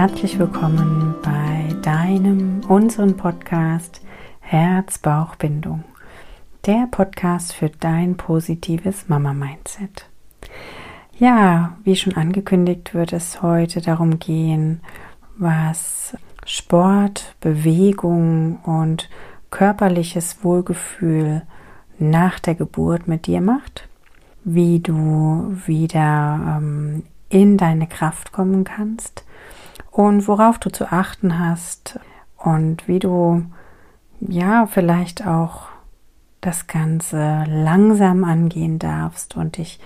herzlich willkommen bei deinem, unseren Podcast Herz-Bauch-Bindung. Der Podcast für dein positives Mama-Mindset. Ja, wie schon angekündigt, wird es heute darum gehen, was Sport, Bewegung und körperliches Wohlgefühl nach der Geburt mit dir macht, wie du wieder ähm, in deine Kraft kommen kannst und worauf du zu achten hast und wie du ja vielleicht auch das Ganze langsam angehen darfst und dich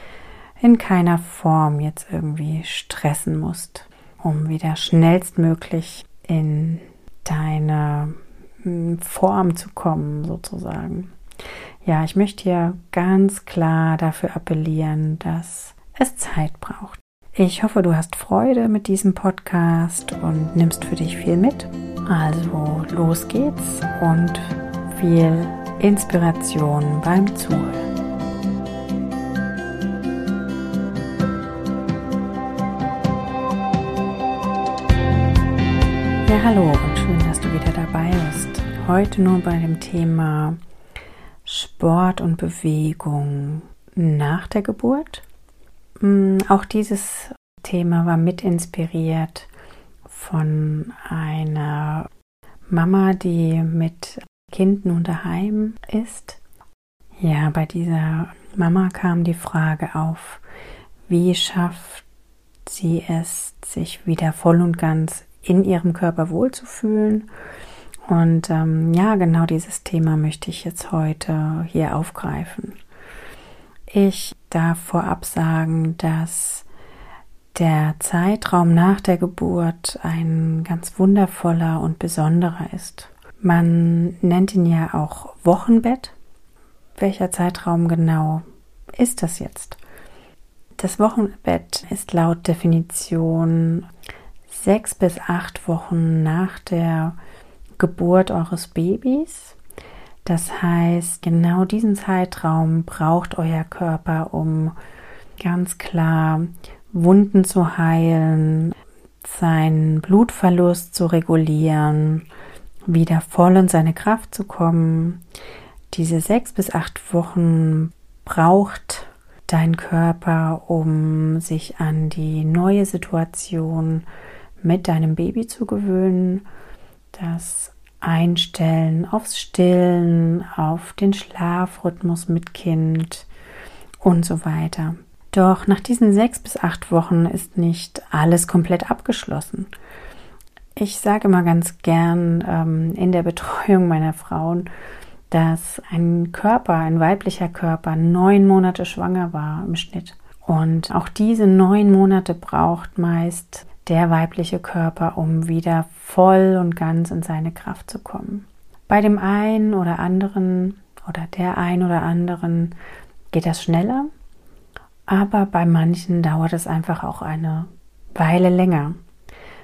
in keiner Form jetzt irgendwie stressen musst, um wieder schnellstmöglich in deine hm, Form zu kommen, sozusagen. Ja, ich möchte hier ganz klar dafür appellieren, dass es Zeit braucht. Ich hoffe, du hast Freude mit diesem Podcast und nimmst für dich viel mit. Also los geht's und viel Inspiration beim Zuhören. Ja, hallo und schön, dass du wieder dabei bist. Heute nur bei dem Thema Sport und Bewegung nach der Geburt auch dieses Thema war mit inspiriert von einer Mama, die mit Kind nun daheim ist. Ja, bei dieser Mama kam die Frage auf, wie schafft sie es, sich wieder voll und ganz in ihrem Körper wohlzufühlen. Und ähm, ja, genau dieses Thema möchte ich jetzt heute hier aufgreifen. Ich darf vorab sagen, dass der Zeitraum nach der Geburt ein ganz wundervoller und besonderer ist. Man nennt ihn ja auch Wochenbett. Welcher Zeitraum genau ist das jetzt? Das Wochenbett ist laut Definition sechs bis acht Wochen nach der Geburt eures Babys das heißt, genau diesen Zeitraum braucht euer Körper, um ganz klar Wunden zu heilen, seinen Blutverlust zu regulieren, wieder voll in seine Kraft zu kommen. Diese sechs bis acht Wochen braucht dein Körper, um sich an die neue Situation mit deinem Baby zu gewöhnen. Das einstellen aufs Stillen, auf den Schlafrhythmus mit Kind und so weiter. Doch nach diesen sechs bis acht Wochen ist nicht alles komplett abgeschlossen. Ich sage immer ganz gern ähm, in der Betreuung meiner Frauen, dass ein Körper, ein weiblicher Körper, neun Monate schwanger war im Schnitt. Und auch diese neun Monate braucht meist der weibliche Körper, um wieder voll und ganz in seine Kraft zu kommen. Bei dem einen oder anderen oder der einen oder anderen geht das schneller, aber bei manchen dauert es einfach auch eine Weile länger.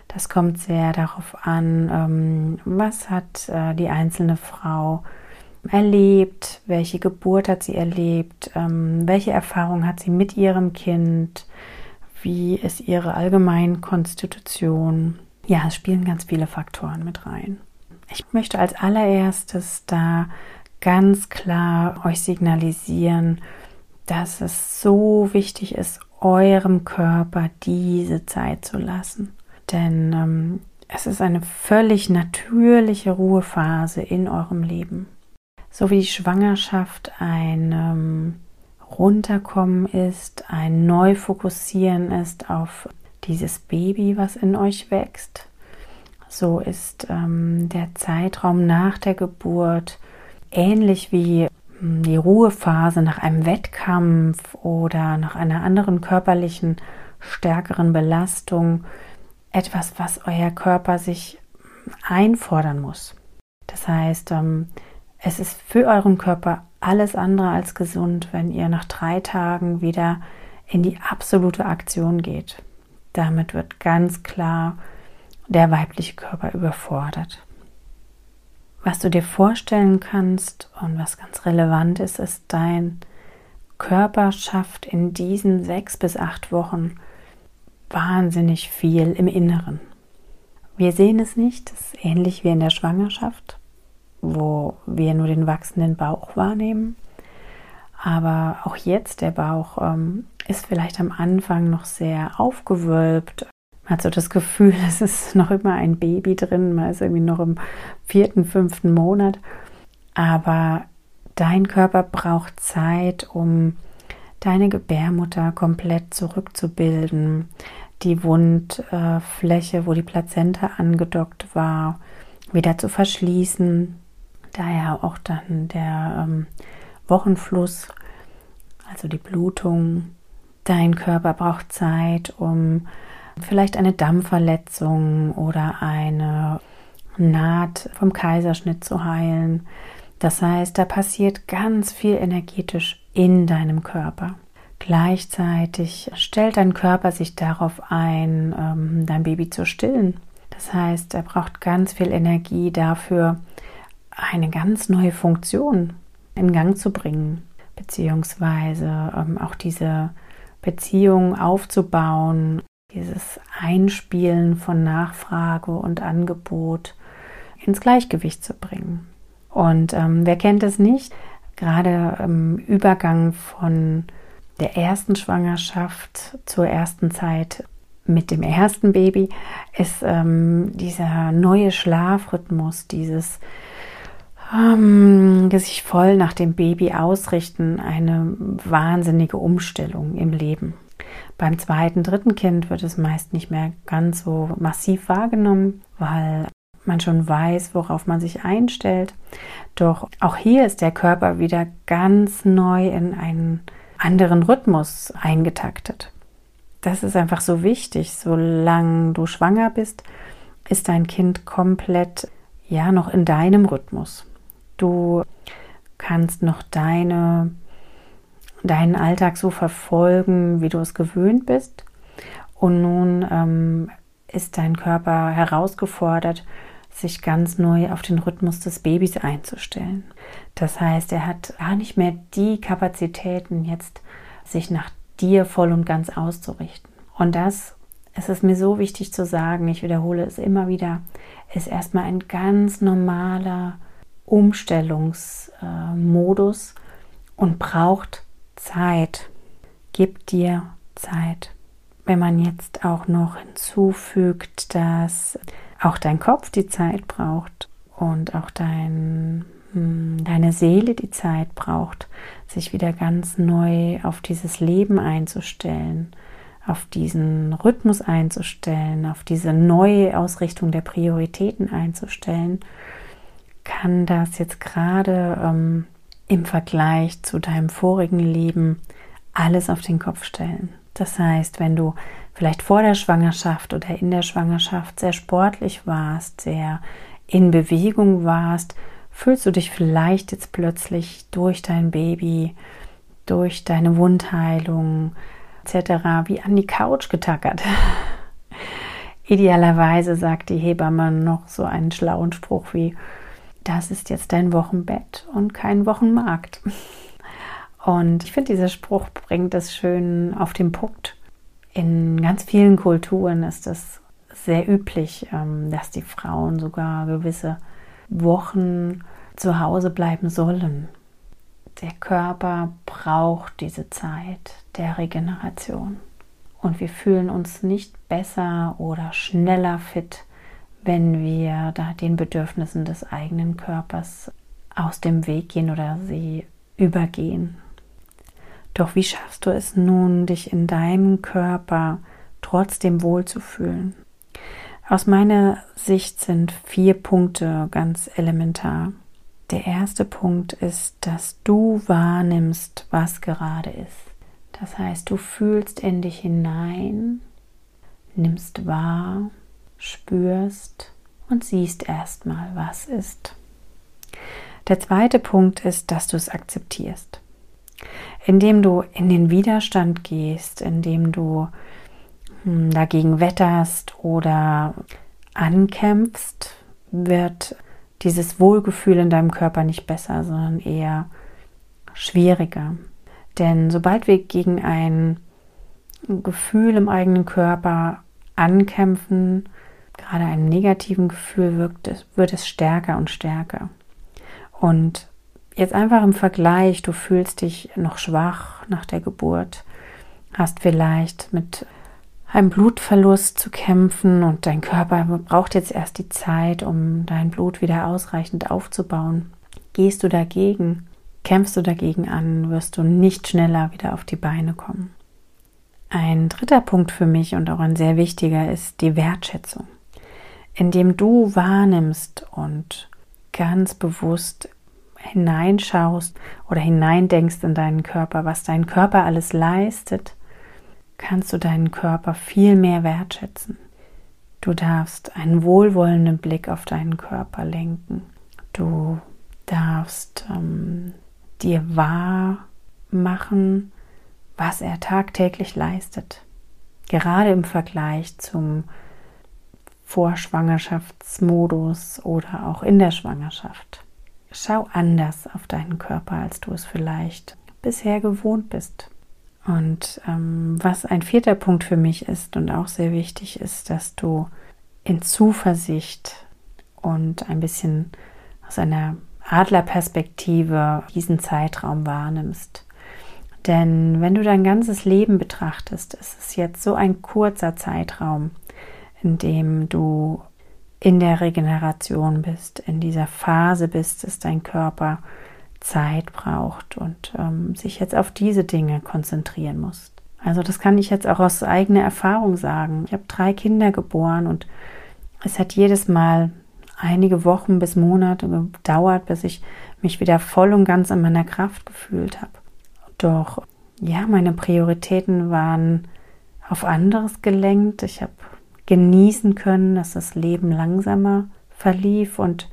Das kommt sehr darauf an, ähm, was hat äh, die einzelne Frau erlebt, welche Geburt hat sie erlebt, ähm, welche Erfahrung hat sie mit ihrem Kind, wie ist ihre allgemeine Konstitution. Ja, es spielen ganz viele Faktoren mit rein. Ich möchte als allererstes da ganz klar euch signalisieren, dass es so wichtig ist, eurem Körper diese Zeit zu lassen. Denn ähm, es ist eine völlig natürliche Ruhephase in eurem Leben. So wie die Schwangerschaft ein ähm, Runterkommen ist, ein Neufokussieren ist auf dieses Baby, was in euch wächst. So ist ähm, der Zeitraum nach der Geburt ähnlich wie hm, die Ruhephase nach einem Wettkampf oder nach einer anderen körperlichen, stärkeren Belastung etwas, was euer Körper sich einfordern muss. Das heißt, ähm, es ist für euren Körper alles andere als gesund, wenn ihr nach drei Tagen wieder in die absolute Aktion geht. Damit wird ganz klar der weibliche Körper überfordert. Was du dir vorstellen kannst und was ganz relevant ist, ist, dein Körper schafft in diesen sechs bis acht Wochen wahnsinnig viel im Inneren. Wir sehen es nicht, das ist ähnlich wie in der Schwangerschaft, wo wir nur den wachsenden Bauch wahrnehmen. Aber auch jetzt, der Bauch ähm, ist vielleicht am Anfang noch sehr aufgewölbt. Man hat so das Gefühl, es ist noch immer ein Baby drin, man ist irgendwie noch im vierten, fünften Monat. Aber dein Körper braucht Zeit, um deine Gebärmutter komplett zurückzubilden, die Wundfläche, wo die Plazenta angedockt war, wieder zu verschließen. Daher auch dann der ähm, Wochenfluss, also die Blutung. Dein Körper braucht Zeit, um vielleicht eine Dammverletzung oder eine Naht vom Kaiserschnitt zu heilen. Das heißt, da passiert ganz viel energetisch in deinem Körper. Gleichzeitig stellt dein Körper sich darauf ein, ähm, dein Baby zu stillen. Das heißt, er braucht ganz viel Energie dafür, eine ganz neue Funktion in Gang zu bringen, beziehungsweise ähm, auch diese Beziehung aufzubauen, dieses Einspielen von Nachfrage und Angebot ins Gleichgewicht zu bringen. Und ähm, wer kennt es nicht? Gerade im Übergang von der ersten Schwangerschaft zur ersten Zeit mit dem ersten Baby ist ähm, dieser neue Schlafrhythmus, dieses ähm, sich voll nach dem Baby ausrichten, eine wahnsinnige Umstellung im Leben. Beim zweiten, dritten Kind wird es meist nicht mehr ganz so massiv wahrgenommen, weil man schon weiß, worauf man sich einstellt. Doch auch hier ist der Körper wieder ganz neu in einen anderen Rhythmus eingetaktet. Das ist einfach so wichtig. Solange du schwanger bist, ist dein Kind komplett ja noch in deinem Rhythmus. Du kannst noch deine, deinen Alltag so verfolgen, wie du es gewöhnt bist. Und nun ähm, ist dein Körper herausgefordert, sich ganz neu auf den Rhythmus des Babys einzustellen. Das heißt, er hat gar nicht mehr die Kapazitäten, jetzt sich nach dir voll und ganz auszurichten. Und das, es ist mir so wichtig zu sagen, ich wiederhole es immer wieder, ist erstmal ein ganz normaler Umstellungsmodus und braucht Zeit. Gib dir Zeit. Wenn man jetzt auch noch hinzufügt, dass auch dein Kopf die Zeit braucht und auch dein, hm, deine Seele die Zeit braucht, sich wieder ganz neu auf dieses Leben einzustellen, auf diesen Rhythmus einzustellen, auf diese neue Ausrichtung der Prioritäten einzustellen, kann das jetzt gerade ähm, im Vergleich zu deinem vorigen Leben alles auf den Kopf stellen. Das heißt, wenn du vielleicht vor der Schwangerschaft oder in der Schwangerschaft sehr sportlich warst, sehr in Bewegung warst, fühlst du dich vielleicht jetzt plötzlich durch dein Baby, durch deine Wundheilung etc. wie an die Couch getackert. Idealerweise sagt die Hebamme noch so einen schlauen Spruch wie, das ist jetzt dein Wochenbett und kein Wochenmarkt. Und ich finde, dieser Spruch bringt es schön auf den Punkt. In ganz vielen Kulturen ist es sehr üblich, ähm, dass die Frauen sogar gewisse Wochen zu Hause bleiben sollen. Der Körper braucht diese Zeit der Regeneration. Und wir fühlen uns nicht besser oder schneller fit, wenn wir da den Bedürfnissen des eigenen Körpers aus dem Weg gehen oder sie übergehen. Doch wie schaffst du es nun, dich in deinem Körper trotzdem wohlzufühlen? Aus meiner Sicht sind vier Punkte ganz elementar. Der erste Punkt ist, dass du wahrnimmst, was gerade ist. Das heißt, du fühlst in dich hinein, nimmst wahr, spürst und siehst erstmal, was ist. Der zweite Punkt ist, dass du es akzeptierst. Indem du in den Widerstand gehst, indem du hm, dagegen wetterst oder ankämpfst, wird dieses Wohlgefühl in deinem Körper nicht besser, sondern eher schwieriger. Denn sobald wir gegen ein Gefühl im eigenen Körper ankämpfen, gerade einem negativen Gefühl wirkt wird es stärker und stärker. Und jetzt einfach im Vergleich, du fühlst dich noch schwach nach der Geburt, hast vielleicht mit einem Blutverlust zu kämpfen und dein Körper braucht jetzt erst die Zeit, um dein Blut wieder ausreichend aufzubauen. Gehst du dagegen, kämpfst du dagegen an, wirst du nicht schneller wieder auf die Beine kommen. Ein dritter Punkt für mich und auch ein sehr wichtiger ist die Wertschätzung. Indem du wahrnimmst und ganz bewusst hineinschaust oder hineindenkst in deinen Körper, was dein Körper alles leistet, kannst du deinen Körper viel mehr wertschätzen. Du darfst einen wohlwollenden Blick auf deinen Körper lenken. Du darfst ähm, dir wahr machen, was er tagtäglich leistet. Gerade im Vergleich zum Vorschwangerschaftsmodus oder auch in der Schwangerschaft. Schau anders auf deinen Körper, als du es vielleicht bisher gewohnt bist. Und ähm, was ein vierter Punkt für mich ist und auch sehr wichtig ist, dass du in Zuversicht und ein bisschen aus einer Adlerperspektive diesen Zeitraum wahrnimmst. Denn wenn du dein ganzes Leben betrachtest, ist es jetzt so ein kurzer Zeitraum, in dem du in der Regeneration bist, in dieser Phase bist, dass dein Körper Zeit braucht und ähm, sich jetzt auf diese Dinge konzentrieren muss. Also das kann ich jetzt auch aus eigener Erfahrung sagen. Ich habe drei Kinder geboren und es hat jedes Mal einige Wochen bis Monate gedauert, bis ich mich wieder voll und ganz in meiner Kraft gefühlt habe. Doch ja, meine Prioritäten waren auf anderes gelenkt. Ich habe genießen können, dass das Leben langsamer verlief und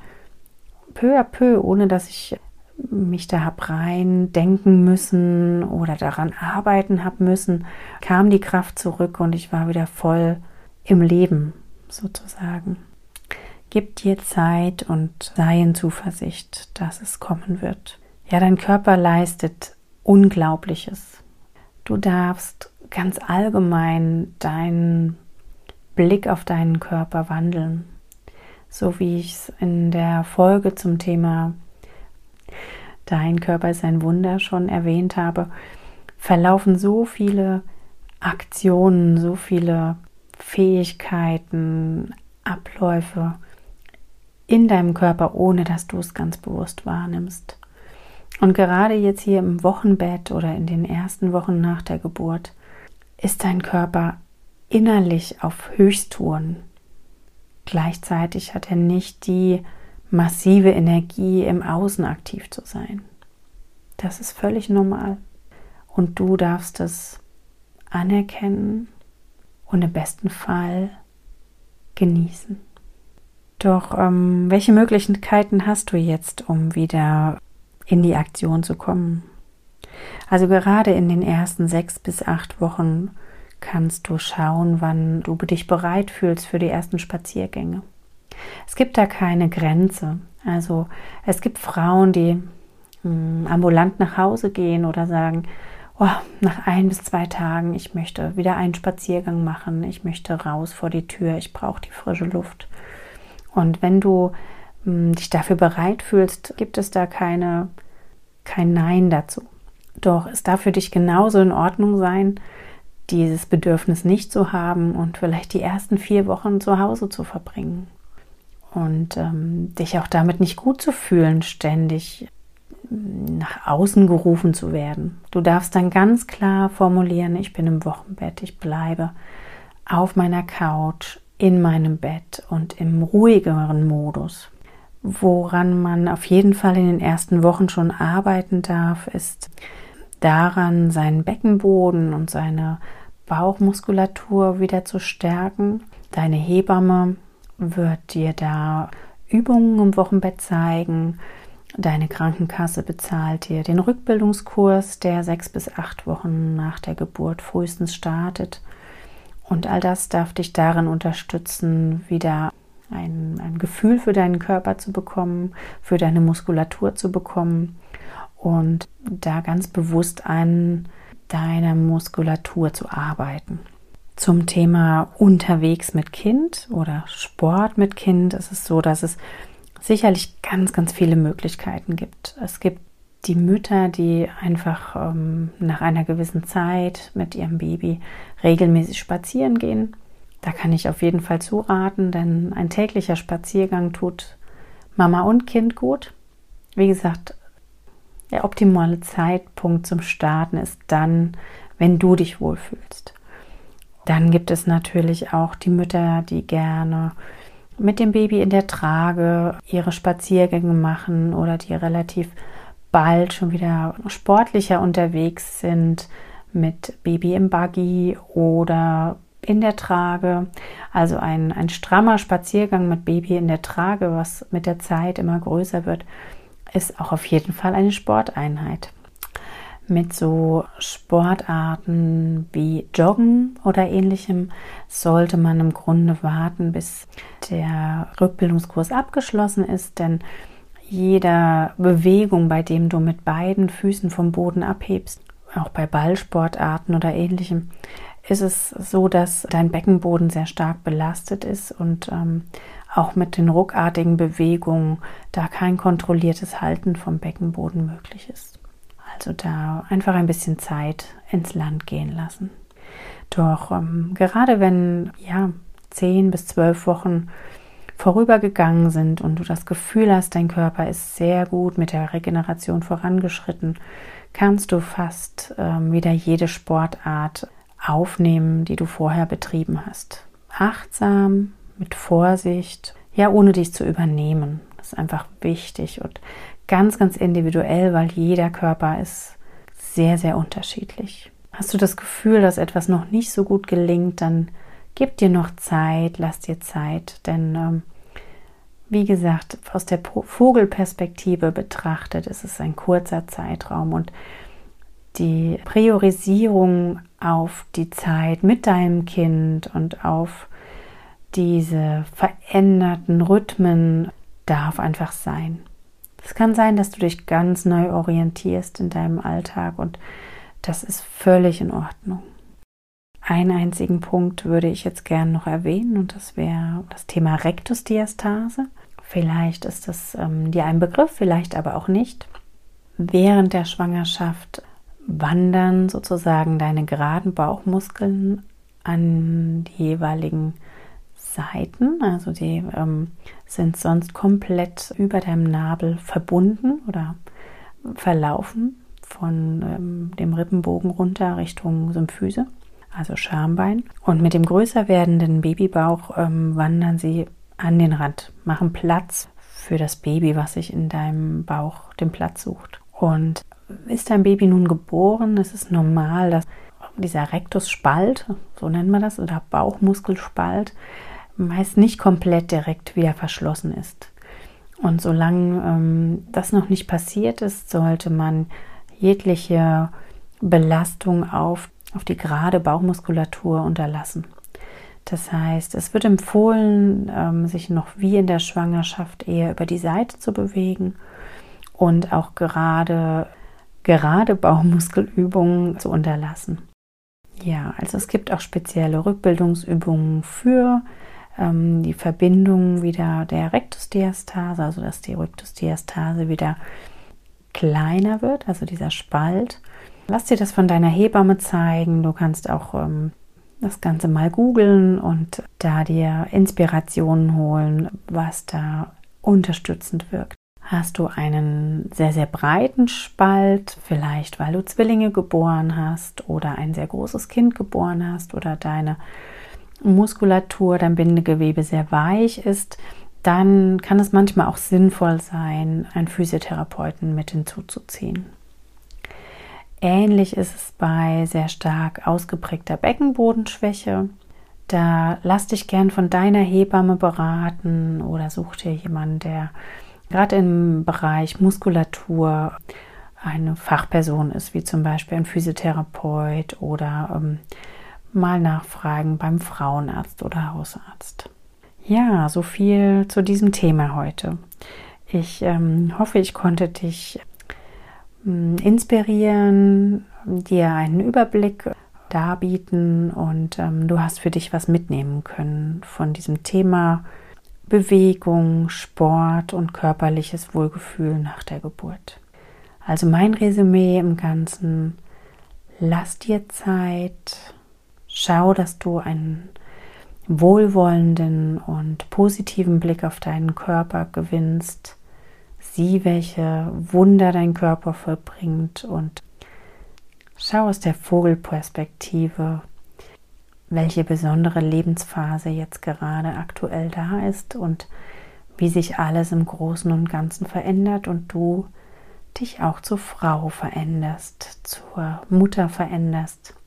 peu à peu, ohne dass ich mich da habe rein denken müssen oder daran arbeiten habe müssen, kam die Kraft zurück und ich war wieder voll im Leben sozusagen. Gib dir Zeit und sei in Zuversicht, dass es kommen wird. Ja, dein Körper leistet Unglaubliches. Du darfst ganz allgemein deinen Blick auf deinen Körper wandeln. So wie ich es in der Folge zum Thema Dein Körper ist ein Wunder schon erwähnt habe, verlaufen so viele Aktionen, so viele Fähigkeiten, Abläufe in deinem Körper, ohne dass du es ganz bewusst wahrnimmst. Und gerade jetzt hier im Wochenbett oder in den ersten Wochen nach der Geburt ist dein Körper innerlich auf Höchsttouren. Gleichzeitig hat er nicht die massive Energie im Außen aktiv zu sein. Das ist völlig normal. Und du darfst es anerkennen und im besten Fall genießen. Doch ähm, welche Möglichkeiten hast du jetzt, um wieder in die Aktion zu kommen? Also gerade in den ersten sechs bis acht Wochen kannst du schauen, wann du dich bereit fühlst für die ersten Spaziergänge. Es gibt da keine Grenze. Also es gibt Frauen, die mh, hm, ambulant nach Hause gehen oder sagen, oh, nach ein bis zwei Tagen, ich möchte wieder einen Spaziergang machen, ich möchte raus vor die Tür, ich brauche die frische Luft. Und wenn du mh, hm, dich dafür bereit fühlst, gibt es da keine, kein Nein dazu. Doch es darf für dich genauso in Ordnung sein, dieses Bedürfnis nicht zu haben und vielleicht die ersten vier Wochen zu Hause zu verbringen und ähm, dich auch damit nicht gut zu fühlen, ständig nach außen gerufen zu werden. Du darfst dann ganz klar formulieren, ich bin im Wochenbett, ich bleibe auf meiner Couch, in meinem Bett und im ruhigeren Modus. Woran man auf jeden Fall in den ersten Wochen schon arbeiten darf, ist daran, seinen Beckenboden und seine Bauchmuskulatur wieder zu stärken. Deine Hebamme wird dir da Übungen im Wochenbett zeigen. Deine Krankenkasse bezahlt dir den Rückbildungskurs, der sechs bis acht Wochen nach der Geburt frühestens startet. Und all das darf dich darin unterstützen, wieder ein, ein Gefühl für deinen Körper zu bekommen, für deine Muskulatur zu bekommen und da ganz bewusst an deiner Muskulatur zu arbeiten. Zum Thema unterwegs mit Kind oder Sport mit Kind ist es so, dass es sicherlich ganz, ganz viele Möglichkeiten gibt. Es gibt die Mütter, die einfach ähm, nach einer gewissen Zeit mit ihrem Baby regelmäßig spazieren gehen. Da kann ich auf jeden Fall zuraten, denn ein täglicher Spaziergang tut Mama und Kind gut. Wie gesagt, der optimale Zeitpunkt zum Starten ist dann, wenn du dich wohlfühlst. Dann gibt es natürlich auch die Mütter, die gerne mit dem Baby in der Trage ihre Spaziergänge machen oder die relativ bald schon wieder sportlicher unterwegs sind mit Baby im Buggy oder in der Trage. Also ein, ein strammer Spaziergang mit Baby in der Trage, was mit der Zeit immer größer wird, ist auch auf jeden Fall eine Sporteinheit. Mit so Sportarten wie Joggen oder ähnlichem sollte man im Grunde warten, bis der Rückbildungskurs abgeschlossen ist, denn jeder Bewegung, bei dem du mit beiden Füßen vom Boden abhebst, auch bei Ballsportarten oder ähnlichem, ist es so, dass dein Beckenboden sehr stark belastet ist und ähm, auch mit den ruckartigen Bewegungen da kein kontrolliertes Halten vom Beckenboden möglich ist. Also da einfach ein bisschen Zeit ins Land gehen lassen. Doch ähm, gerade wenn ja zehn bis zwölf Wochen vorübergegangen sind und du das Gefühl hast, dein Körper ist sehr gut mit der Regeneration vorangeschritten, kannst du fast ähm, wieder jede Sportart aufnehmen, die du vorher betrieben hast. Achtsam, mit Vorsicht, ja, ohne dich zu übernehmen. Das ist einfach wichtig und ganz, ganz individuell, weil jeder Körper ist sehr, sehr unterschiedlich. Hast du das Gefühl, dass etwas noch nicht so gut gelingt, dann Gib dir noch Zeit, lass dir Zeit, denn ähm, wie gesagt, aus der Vogelperspektive betrachtet ist es ein kurzer Zeitraum und die Priorisierung auf die Zeit mit deinem Kind und auf diese veränderten Rhythmen darf einfach sein. Es kann sein, dass du dich ganz neu orientierst in deinem Alltag und das ist völlig in Ordnung. Einen einzigen Punkt würde ich jetzt gerne noch erwähnen und das wäre das Thema Rektusdiastase. Vielleicht ist das ähm, dir ein Begriff, vielleicht aber auch nicht. Während der Schwangerschaft wandern sozusagen deine geraden Bauchmuskeln an die jeweiligen Seiten, also die ähm, sind sonst komplett über deinem Nabel verbunden oder verlaufen von ähm, dem Rippenbogen runter Richtung Symphyse also Schambein. Und mit dem größer werdenden Babybauch ähm, wandern sie an den Rand, machen Platz für das Baby, was sich in deinem Bauch den Platz sucht. Und ist dein Baby nun geboren, ist es normal, dass dieser Rektusspalt, so nennen wir das, oder Bauchmuskelspalt, meist nicht komplett direkt wieder verschlossen ist. Und solange ähm, das noch nicht passiert ist, sollte man jegliche Belastung auf auf die gerade Bauchmuskulatur unterlassen. Das heißt, es wird empfohlen, ähm, sich noch wie in der Schwangerschaft eher über die Seite zu bewegen und auch gerade, gerade Bauchmuskelübungen zu unterlassen. Ja, also es gibt auch spezielle Rückbildungsübungen für ähm, die Verbindung wieder der Rektusdiastase, also dass die Rektusdiastase wieder kleiner wird, also dieser Spalt Lass dir das von deiner Hebamme zeigen. Du kannst auch ähm, das Ganze mal googeln und da dir Inspirationen holen, was da unterstützend wirkt. Hast du einen sehr, sehr breiten Spalt, vielleicht weil du Zwillinge geboren hast oder ein sehr großes Kind geboren hast oder deine Muskulatur, dein Bindegewebe sehr weich ist, dann kann es manchmal auch sinnvoll sein, einen Physiotherapeuten mit hinzuzuziehen. Ähnlich ist es bei sehr stark ausgeprägter Beckenbodenschwäche. Da lass dich gern von deiner Hebamme beraten oder such dir jemanden, der gerade im Bereich Muskulatur eine Fachperson ist, wie zum Beispiel ein Physiotherapeut oder ähm, mal nachfragen beim Frauenarzt oder Hausarzt. Ja, so viel zu diesem Thema heute. Ich ähm, hoffe, ich konnte dich inspirieren, dir einen Überblick darbieten und ähm, du hast für dich was mitnehmen können von diesem Thema Bewegung, Sport und körperliches Wohlgefühl nach der Geburt. Also mein Resümee im Ganzen, lass dir Zeit, schau, dass du einen wohlwollenden und positiven Blick auf deinen Körper gewinnst, sieh, welche Wunder dein Körper vollbringt und schau aus der Vogelperspektive, welche besondere Lebensphase jetzt gerade aktuell da ist und wie sich alles im Großen und Ganzen verändert und du dich auch zur Frau veränderst, zur Mutter veränderst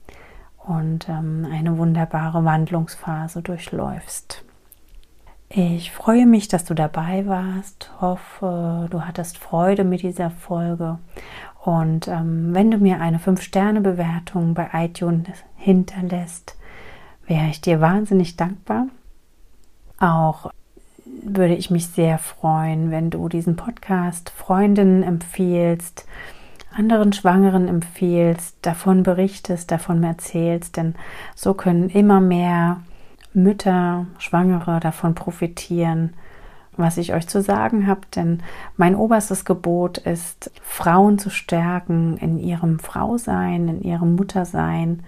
und ähm, eine wunderbare Wandlungsphase durchläufst. Ich freue mich, dass du dabei warst, hoffe, du hattest Freude mit dieser Folge und ähm, wenn du mir eine 5-Sterne-Bewertung bei iTunes hinterlässt, wäre ich dir wahnsinnig dankbar. Auch würde ich mich sehr freuen, wenn du diesen Podcast Freundinnen empfiehlst, anderen Schwangeren empfiehlst, davon berichtest, davon erzählst, denn so können immer mehr Mütter, Schwangere davon profitieren, was ich euch zu sagen habe, denn mein oberstes Gebot ist, Frauen zu stärken in ihrem Frausein, in ihrem Muttersein,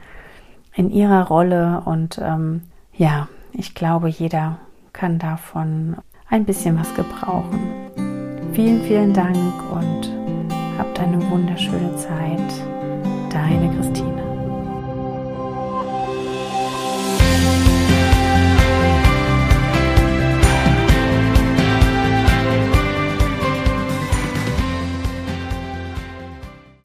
in ihrer Rolle und ähm, ja, ich glaube, jeder kann davon ein bisschen was gebrauchen. Vielen, vielen Dank und habt eine wunderschöne Zeit. Deine Christine.